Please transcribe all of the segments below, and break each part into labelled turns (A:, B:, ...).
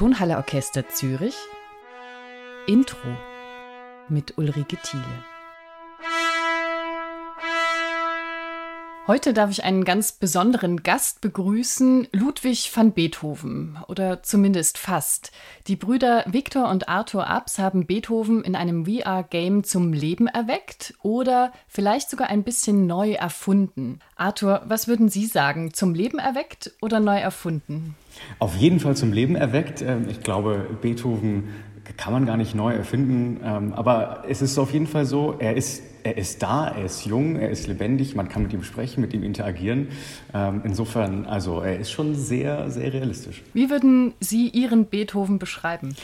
A: Tonhalle Orchester Zürich Intro mit Ulrike Thiele. Heute darf ich einen ganz besonderen Gast begrüßen, Ludwig van Beethoven, oder zumindest fast. Die Brüder Viktor und Arthur Abs haben Beethoven in einem VR-Game zum Leben erweckt oder vielleicht sogar ein bisschen neu erfunden. Arthur, was würden Sie sagen? Zum Leben erweckt oder neu erfunden?
B: Auf jeden Fall zum Leben erweckt. Ähm, ich glaube, Beethoven kann man gar nicht neu erfinden. Ähm, aber es ist auf jeden Fall so, er ist, er ist da, er ist jung, er ist lebendig, man kann mit ihm sprechen, mit ihm interagieren. Ähm, insofern, also er ist schon sehr, sehr realistisch.
A: Wie würden Sie Ihren Beethoven beschreiben?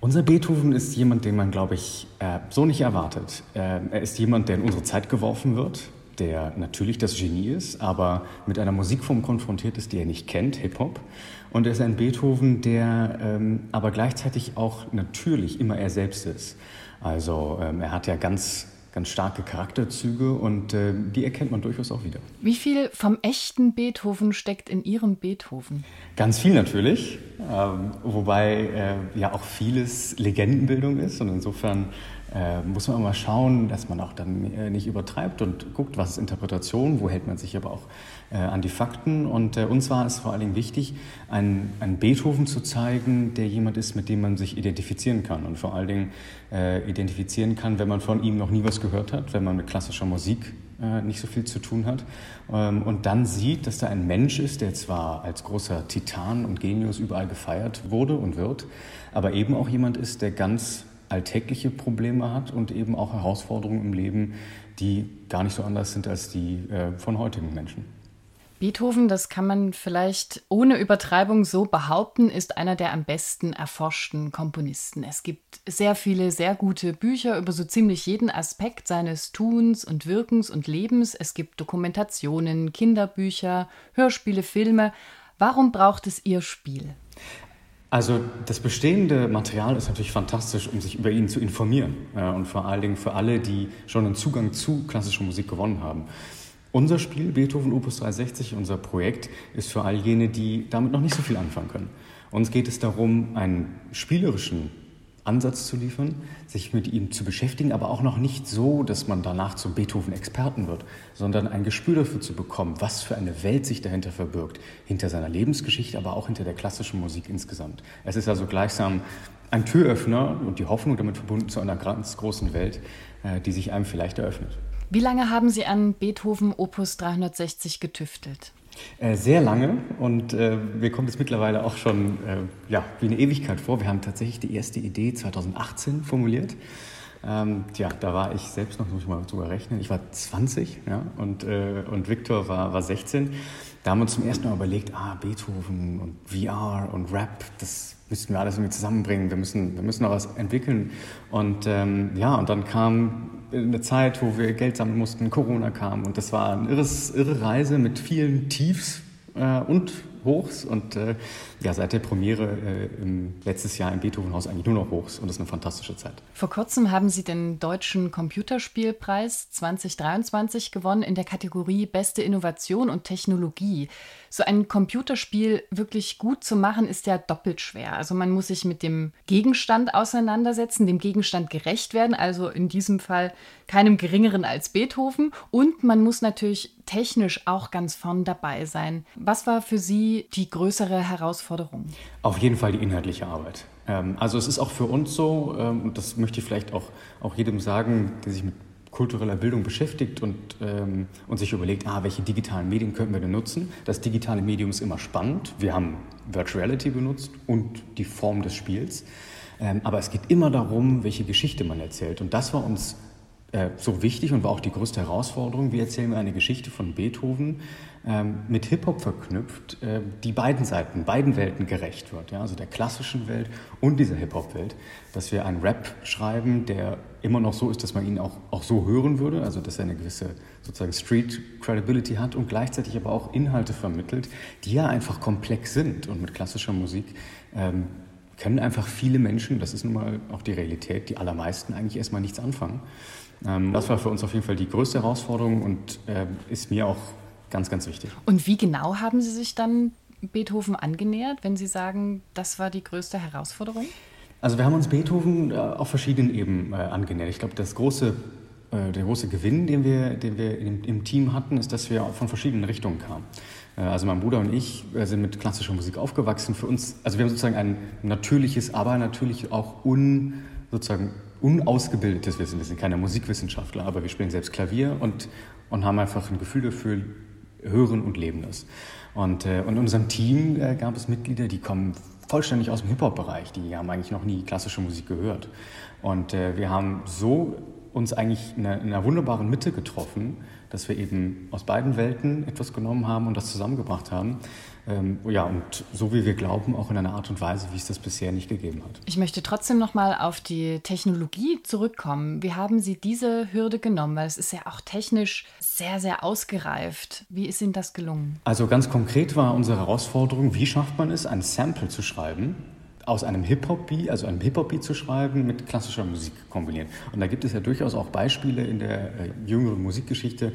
B: Unser Beethoven ist jemand, den man, glaube ich, äh, so nicht erwartet. Ähm, er ist jemand, der in unsere Zeit geworfen wird, der natürlich das Genie ist, aber mit einer Musikform konfrontiert ist, die er nicht kennt, Hip-Hop. Und er ist ein Beethoven, der ähm, aber gleichzeitig auch natürlich immer er selbst ist. Also ähm, er hat ja ganz ganz starke Charakterzüge und äh, die erkennt man durchaus auch wieder.
A: Wie viel vom echten Beethoven steckt in Ihrem Beethoven?
B: Ganz viel natürlich, ähm, wobei äh, ja auch vieles Legendenbildung ist und insofern äh, muss man immer schauen, dass man auch dann äh, nicht übertreibt und guckt, was ist Interpretation, wo hält man sich aber auch äh, an die Fakten. Und äh, uns war es vor allen Dingen wichtig, einen, einen, Beethoven zu zeigen, der jemand ist, mit dem man sich identifizieren kann und vor allen Dingen äh, identifizieren kann, wenn man von ihm noch nie was gehört hat, wenn man mit klassischer Musik äh, nicht so viel zu tun hat ähm, und dann sieht, dass da ein Mensch ist, der zwar als großer Titan und Genius überall gefeiert wurde und wird, aber eben auch jemand ist, der ganz alltägliche Probleme hat und eben auch Herausforderungen im Leben, die gar nicht so anders sind als die äh, von heutigen Menschen.
A: Beethoven, das kann man vielleicht ohne Übertreibung so behaupten, ist einer der am besten erforschten Komponisten. Es gibt sehr viele sehr gute Bücher über so ziemlich jeden Aspekt seines Tuns und Wirkens und Lebens. Es gibt Dokumentationen, Kinderbücher, Hörspiele, Filme. Warum braucht es Ihr Spiel?
B: Also das bestehende Material ist natürlich fantastisch, um sich über ihn zu informieren und vor allen Dingen für alle, die schon einen Zugang zu klassischer Musik gewonnen haben. Unser Spiel Beethoven Opus 360, unser Projekt, ist für all jene, die damit noch nicht so viel anfangen können. Uns geht es darum, einen spielerischen Ansatz zu liefern, sich mit ihm zu beschäftigen, aber auch noch nicht so, dass man danach zum Beethoven-Experten wird, sondern ein Gespür dafür zu bekommen, was für eine Welt sich dahinter verbirgt, hinter seiner Lebensgeschichte, aber auch hinter der klassischen Musik insgesamt. Es ist also gleichsam ein Türöffner und die Hoffnung damit verbunden zu einer ganz großen Welt, äh, die sich einem vielleicht eröffnet.
A: Wie lange haben Sie an Beethoven Opus 360 getüftelt?
B: Äh, sehr lange und äh, mir kommt es mittlerweile auch schon äh, ja, wie eine Ewigkeit vor. Wir haben tatsächlich die erste Idee 2018 formuliert. Ähm, tja, da war ich selbst noch, muss ich mal drüber rechnen, ich war 20 ja, und, äh, und Victor war, war 16. Da haben wir uns zum ersten Mal überlegt, ah, Beethoven und VR und Rap, das müssten wir alles irgendwie zusammenbringen, wir müssen, wir müssen noch was entwickeln. Und ähm, ja, und dann kam eine Zeit, wo wir Geld sammeln mussten, Corona kam. Und das war eine irre Reise mit vielen Tiefs äh, und Hochs und äh, ja, seit der Premiere äh, im, letztes Jahr im Beethovenhaus eigentlich nur noch Hochs und das ist eine fantastische Zeit.
A: Vor kurzem haben Sie den Deutschen Computerspielpreis 2023 gewonnen in der Kategorie Beste Innovation und Technologie. So ein Computerspiel wirklich gut zu machen, ist ja doppelt schwer. Also man muss sich mit dem Gegenstand auseinandersetzen, dem Gegenstand gerecht werden, also in diesem Fall keinem geringeren als Beethoven und man muss natürlich technisch auch ganz vorn dabei sein. Was war für Sie die größere Herausforderung?
B: Auf jeden Fall die inhaltliche Arbeit. Ähm, also es ist auch für uns so, ähm, und das möchte ich vielleicht auch, auch jedem sagen, der sich mit kultureller Bildung beschäftigt und, ähm, und sich überlegt, ah, welche digitalen Medien könnten wir denn nutzen. Das digitale Medium ist immer spannend. Wir haben Virtual Reality benutzt und die Form des Spiels. aber es geht immer darum, welche Geschichte man erzählt. Und das war uns äh, so wichtig und war auch die größte Herausforderung. Wie erzählen wir eine Geschichte von Beethoven ähm, mit Hip-Hop verknüpft, äh, die beiden Seiten, beiden Welten gerecht wird, ja? also der klassischen Welt und dieser Hip-Hop-Welt, dass wir einen Rap schreiben, der immer noch so ist, dass man ihn auch, auch so hören würde, also dass er eine gewisse sozusagen Street-Credibility hat und gleichzeitig aber auch Inhalte vermittelt, die ja einfach komplex sind und mit klassischer Musik ähm, können einfach viele Menschen, das ist nun mal auch die Realität, die allermeisten eigentlich erstmal nichts anfangen. Ähm, das war für uns auf jeden Fall die größte Herausforderung und äh, ist mir auch ganz, ganz wichtig.
A: Und wie genau haben Sie sich dann Beethoven angenähert, wenn Sie sagen, das war die größte Herausforderung?
B: Also wir haben uns Beethoven äh, auf verschiedenen Ebenen äh, angenähert. Ich glaube, das große, der große Gewinn, den wir, den wir im, im, Team hatten, ist, dass wir von verschiedenen Richtungen kamen. Also mein Bruder und ich sind mit klassischer Musik aufgewachsen. Für uns, also wir haben sozusagen ein natürliches, aber natürlich auch un, sozusagen unausgebildetes Wissen. Wir sind keine Musikwissenschaftler, aber wir spielen selbst Klavier und, und haben einfach ein Gefühl dafür, hören und leben das. Und, äh, und in unserem Team äh, gab es Mitglieder, die kommen vollständig aus dem Hip-Hop-Bereich. Die haben eigentlich noch nie klassische Musik gehört. Und äh, wir haben so uns eigentlich in einer, in einer, wunderbaren Mitte getroffen, dass wir eben aus beiden Welten etwas genommen haben und das zusammengebracht haben. Ähm, ja, und so wie wir glauben, auch in einer Art und Weise, wie es das bisher nicht gegeben hat.
A: Ich möchte trotzdem noch mal auf die Technologie zurückkommen. Wie haben Sie diese Hürde genommen? Weil es ist ja auch technisch sehr, sehr ausgereift. Wie ist Ihnen das gelungen?
B: Also ganz konkret war unsere Herausforderung, wie schafft man es, ein Sample zu schreiben, aus einem Hip-Hop-Beat, also einem Hip-Hop-Beat zu schreiben, mit klassischer Musik kombinieren. Und da gibt es ja durchaus auch Beispiele in der äh, jüngeren Musikgeschichte,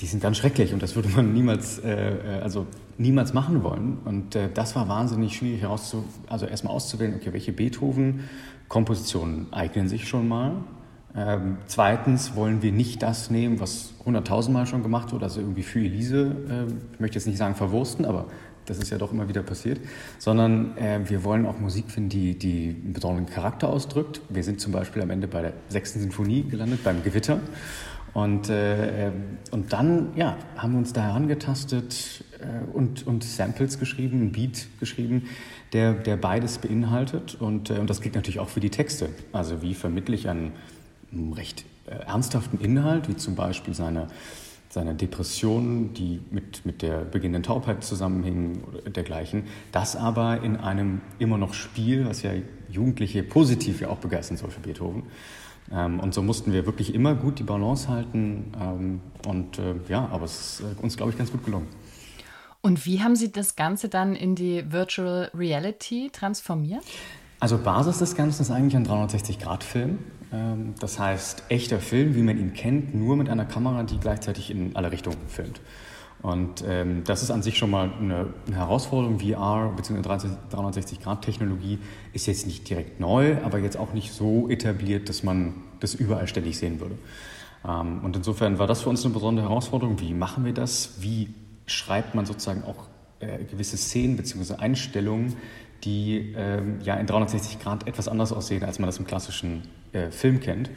B: die sind ganz schrecklich und das würde man niemals, äh, also niemals machen wollen. Und äh, das war wahnsinnig schwierig herauszu, also erstmal auszuwählen, okay, welche Beethoven-Kompositionen eignen sich schon mal. Ähm, zweitens wollen wir nicht das nehmen, was hunderttausendmal schon gemacht wurde, also irgendwie für Elise, äh, ich möchte jetzt nicht sagen verwursten, aber das ist ja doch immer wieder passiert, sondern äh, wir wollen auch Musik finden, die, die einen besonderen Charakter ausdrückt. Wir sind zum Beispiel am Ende bei der sechsten Sinfonie gelandet, beim Gewitter. Und, äh, ähm, und dann ja, haben wir uns da herangetastet äh, und, und Samples geschrieben, ein Beat geschrieben, der, der beides beinhaltet. Und, äh, und das gilt natürlich auch für die Texte. Also wie vermittle ich einen recht äh, ernsthaften Inhalt, wie zum Beispiel seine, seine Depressionen, die mit, mit der beginnenden Taubheit zusammenhingen oder dergleichen. Das aber in einem immer noch Spiel, was ja Jugendliche positiv ja auch begeistern soll für Beethoven. Ähm, und so mussten wir wirklich immer gut die Balance halten. Ähm, und äh, ja, aber es ist äh, uns, glaube ich, ganz gut gelungen.
A: Und wie haben Sie das Ganze dann in die Virtual Reality transformiert?
B: Also Basis des Ganzen ist eigentlich ein 360-Grad-Film. Ähm, das heißt, echter Film, wie man ihn kennt, nur mit einer Kamera, die gleichzeitig in alle Richtungen filmt. Und ähm, das ist an sich schon mal eine, Herausforderung. VR bzw. 360-Grad-Technologie ist jetzt nicht direkt neu, aber jetzt auch nicht so etabliert, dass man das überall ständig sehen würde. Ähm, und insofern war das für uns eine besondere Herausforderung. Wie machen wir das? Wie schreibt man sozusagen auch äh, gewisse Szenen bzw. Einstellungen, die ähm, ja in 360 Grad etwas anders aussehen, als man das im klassischen äh, Film kennt?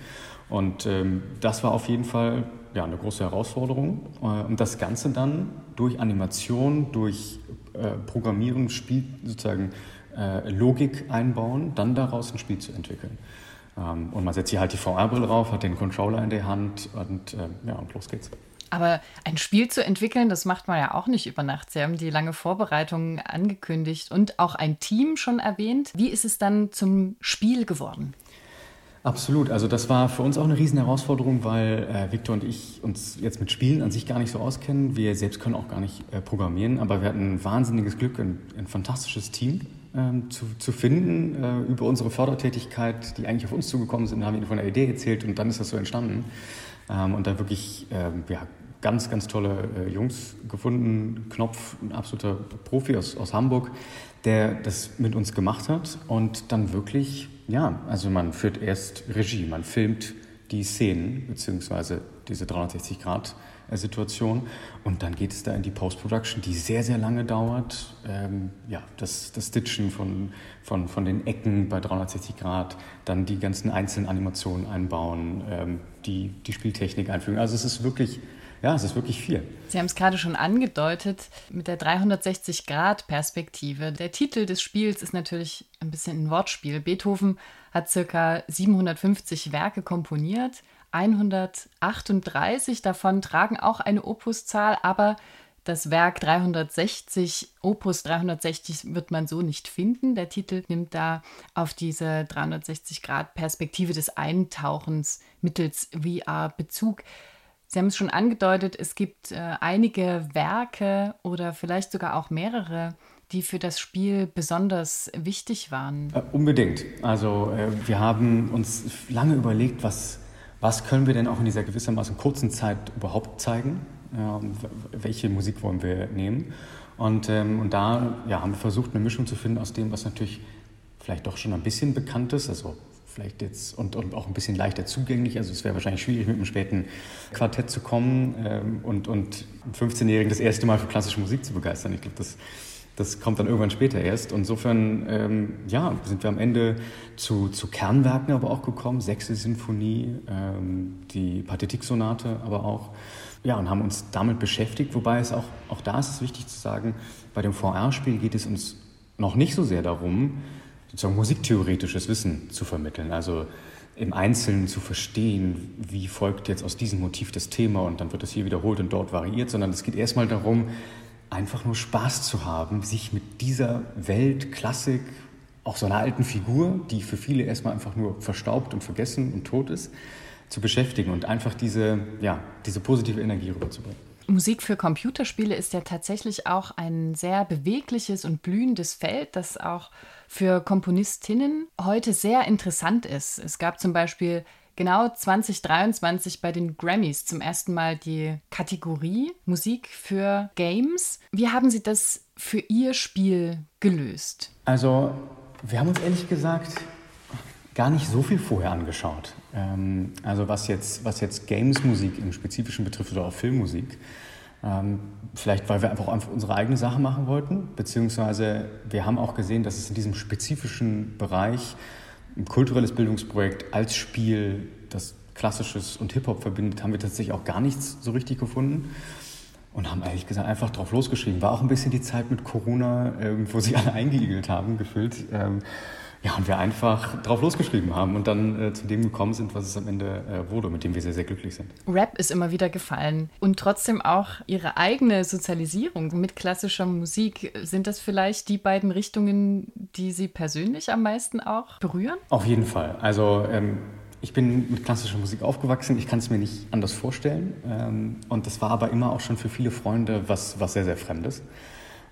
B: Und ähm, das war auf jeden Fall ja, eine große Herausforderung. Äh, und das Ganze dann durch Animation, durch äh, Programmieren, Spiel, sozusagen äh, Logik einbauen, dann daraus ein Spiel zu entwickeln. Ähm, und man setzt hier halt die VR-Brille drauf, hat den Controller in der Hand und äh, ja, und los geht's.
A: Aber ein Spiel zu entwickeln, das macht man ja auch nicht über Nacht. Sie haben die lange Vorbereitung angekündigt und auch ein Team schon erwähnt. Wie ist es dann zum Spiel geworden?
B: Absolut. Also das war für uns auch eine riesen Herausforderung, weil äh, Victor und ich uns jetzt mit Spielen an sich gar nicht so auskennen. Wir selbst können auch gar nicht äh, programmieren, aber wir hatten ein wahnsinniges Glück, ein, ein fantastisches Team ähm, zu, zu finden. Äh, über unsere Fördertätigkeit, die eigentlich auf uns zugekommen sind, haben wir ihnen von der Idee erzählt und dann ist das so entstanden. Ähm, und da wirklich ähm, ja, ganz, ganz tolle äh, Jungs gefunden. Knopf, ein absoluter Profi aus, aus Hamburg, der das mit uns gemacht hat und dann wirklich ja, also man führt erst Regie, man filmt die Szenen beziehungsweise diese 360-Grad-Situation und dann geht es da in die Post-Production, die sehr, sehr lange dauert. Ähm, ja, das, das Stitchen von, von, von den Ecken bei 360 Grad, dann die ganzen einzelnen Animationen einbauen, ähm, die, die Spieltechnik einfügen. Also es ist wirklich ja, es ist wirklich viel.
A: Sie haben es gerade schon angedeutet mit der 360-Grad-Perspektive. Der Titel des Spiels ist natürlich ein bisschen ein Wortspiel. Beethoven hat circa 750 Werke komponiert. 138 davon tragen auch eine Opuszahl, aber das Werk 360, Opus 360 wird man so nicht finden. Der Titel nimmt da auf diese 360-Grad-Perspektive des Eintauchens mittels VR Bezug. Sie haben es schon angedeutet, es gibt äh, einige Werke oder vielleicht sogar auch mehrere, die für das Spiel besonders wichtig waren.
B: Äh, unbedingt. Also äh, wir haben uns lange überlegt, was, was können wir denn auch in dieser gewissermaßen kurzen Zeit überhaupt zeigen? welche Musik wollen wir nehmen? Und, ähm, und da ja, haben wir versucht, eine Mischung zu finden aus dem, was natürlich vielleicht doch schon ein bisschen bekannt ist, also vielleicht jetzt und, und auch ein bisschen leichter zugänglich. Also es wäre wahrscheinlich schwierig, mit einem späten Quartett zu kommen ähm, und, einen 15-Jährigen das erste Mal für klassische Musik zu begeistern. Ich glaube, das, das kommt dann irgendwann später erst. insofern ähm, ja, sind wir am Ende zu, zu Kernwerken aber auch gekommen. Sechste Sinfonie, ähm, die Pathetik-Sonate aber auch. Ja, und haben uns damit beschäftigt, wobei es auch, auch da ist es wichtig zu sagen, bei dem VR-Spiel geht es uns noch nicht so sehr darum, sozusagen musiktheoretisches Wissen zu vermitteln. Also im Einzelnen zu verstehen, wie folgt jetzt aus diesem Motiv das Thema und dann wird es hier wiederholt und dort variiert, sondern es geht erstmal darum, einfach nur Spaß zu haben, sich mit dieser Welt, Klassik, auch so einer alten Figur, die für viele erstmal einfach nur verstaubt und vergessen und tot ist, zu beschäftigen und einfach diese, ja, diese positive Energie rüberzubringen.
A: Musik für Computerspiele ist ja tatsächlich auch ein sehr bewegliches und blühendes Feld, das auch für Komponistinnen heute sehr interessant ist. Es gab zum Beispiel genau 2023 bei den Grammys zum ersten Mal die Kategorie Musik für Games. Wie haben Sie das für Ihr Spiel gelöst?
B: Also, wir haben uns ehrlich gesagt gar nicht so viel vorher angeschaut. Ähm, also was jetzt, was jetzt Games-Musik im Spezifischen betrifft oder auch Filmmusik. Ähm, vielleicht, weil wir einfach unsere eigene Sache machen wollten, beziehungsweise wir haben auch gesehen, dass es in diesem spezifischen Bereich ein kulturelles Bildungsprojekt als Spiel, das Klassisches und Hip-Hop verbindet, haben wir tatsächlich auch gar nichts so richtig gefunden und haben ehrlich gesagt einfach drauf losgeschrieben. War auch ein bisschen die Zeit mit Corona, wo sie alle eingeigelt haben, gefühlt. Ähm, ja, und wir einfach drauf losgeschrieben haben und dann äh, zu dem gekommen sind, was es am Ende äh, wurde, mit dem wir sehr, sehr glücklich sind.
A: Rap ist immer wieder gefallen und trotzdem auch Ihre eigene Sozialisierung mit klassischer Musik. Sind das vielleicht die beiden Richtungen, die Sie persönlich am meisten auch berühren?
B: Auf jeden Fall. Also ähm, ich bin mit klassischer Musik aufgewachsen, ich kann es mir nicht anders vorstellen. Ähm, und das war aber immer auch schon für viele Freunde was, was sehr, sehr Fremdes.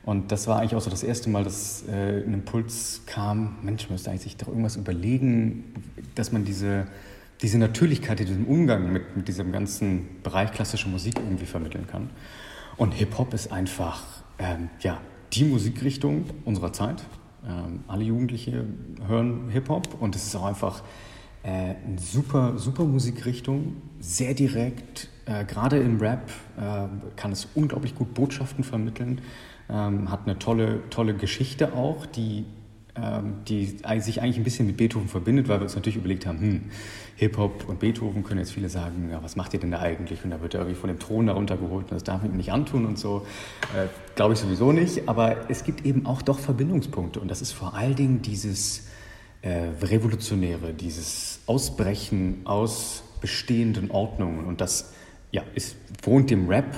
B: Und das war eigentlich auch so das erste Mal, dass äh, ein Impuls kam, Mensch, man müsste eigentlich sich doch irgendwas überlegen, dass man diese, diese Natürlichkeit in diesem Umgang mit, mit diesem ganzen Bereich klassische Musik irgendwie vermitteln kann. Und Hip-Hop ist einfach ähm, ja, die Musikrichtung unserer Zeit. Ähm, alle Jugendliche hören Hip-Hop und es ist auch einfach äh, eine super, super Musikrichtung, sehr direkt. Äh, Gerade im Rap äh, kann es unglaublich gut Botschaften vermitteln ähm, hat eine tolle, tolle Geschichte auch, die, ähm, die sich eigentlich ein bisschen mit Beethoven verbindet, weil wir uns natürlich überlegt haben, hm, Hip-Hop und Beethoven können jetzt viele sagen, ja, was macht ihr denn da eigentlich? Und da wird er irgendwie von dem Thron darunter geholt und das darf man ihm nicht antun und so. Äh, Glaube ich sowieso nicht, aber es gibt eben auch doch Verbindungspunkte und das ist vor allen Dingen dieses äh, Revolutionäre, dieses Ausbrechen aus bestehenden Ordnungen und das ja, ist, wohnt dem Rap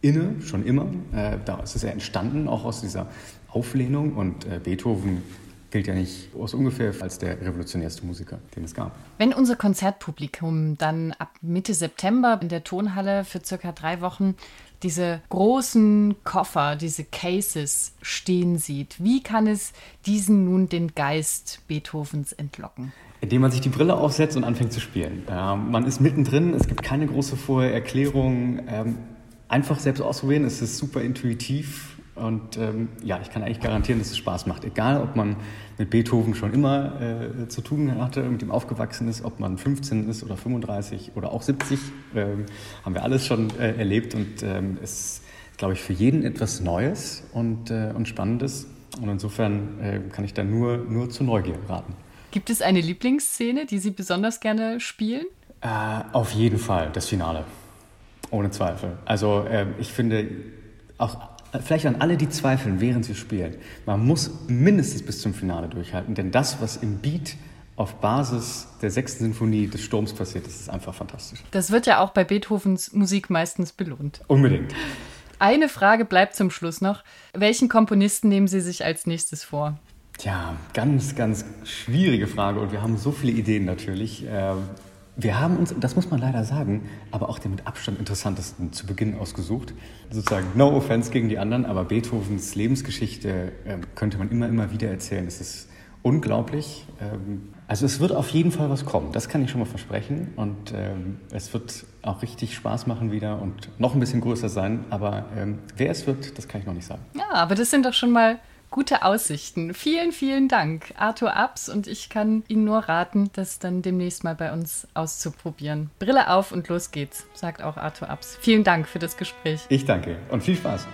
B: inne, schon immer. Äh, da ist es ja entstanden, auch aus dieser Auflehnung. Und äh, Beethoven gilt ja nicht aus ungefähr als der revolutionärste Musiker, den es gab.
A: Wenn unser Konzertpublikum dann ab Mitte September in der Tonhalle für circa drei Wochen diese großen Koffer, diese Cases stehen sieht, wie kann es diesen nun den Geist Beethovens entlocken?
B: Indem man sich die Brille aufsetzt und anfängt zu spielen. Äh, man ist mittendrin, es gibt keine große Vorerklärung. Ähm, einfach selbst ausprobieren. Es ist super intuitiv und ähm, ja, ich kann eigentlich garantieren, dass es Spaß macht. Egal, ob man mit Beethoven schon immer äh, zu tun hatte, mit ihm aufgewachsen ist, ob man 15 ist oder 35 oder auch 70, ähm, haben wir alles schon äh, erlebt und ähm, es ist, glaube ich, für jeden etwas Neues und, äh, und Spannendes. Und insofern äh, kann ich da nur, nur zur Neugier raten.
A: Gibt es eine Lieblingsszene, die Sie besonders gerne spielen?
B: Äh, auf jeden Fall das Finale. Ohne Zweifel. Also äh, ich finde, auch vielleicht an alle, die zweifeln, während sie spielen, man muss mindestens bis zum Finale durchhalten, denn das, was im Beat auf Basis der sechsten Sinfonie des Sturms passiert, das ist einfach fantastisch.
A: Das wird ja auch bei Beethovens Musik meistens belohnt.
B: Unbedingt.
A: Eine Frage bleibt zum Schluss noch. Welchen Komponisten nehmen Sie sich als nächstes vor?
B: Tja, ganz, ganz schwierige Frage und wir haben so viele Ideen natürlich. Wir haben uns, das muss man leider sagen, aber auch den mit Abstand interessantesten zu Beginn ausgesucht. Sozusagen no offense gegen die anderen, aber Beethovens Lebensgeschichte äh, könnte man immer, immer wieder erzählen. Es ist unglaublich. Ähm, also es wird auf jeden Fall was kommen, das kann ich schon mal versprechen. Und ähm, es wird auch richtig Spaß machen wieder und noch ein bisschen größer sein. Aber ähm, wer es wird, das kann ich noch nicht sagen.
A: Ja, aber das sind doch schon mal gute Aussichten. Vielen, vielen Dank, Arthur Abs. Und ich kann Ihnen nur raten, das dann demnächst mal bei uns auszuprobieren. Brille auf und los geht's, sagt auch Arthur Abs. Vielen Dank für das Gespräch.
B: Ich danke und viel Spaß.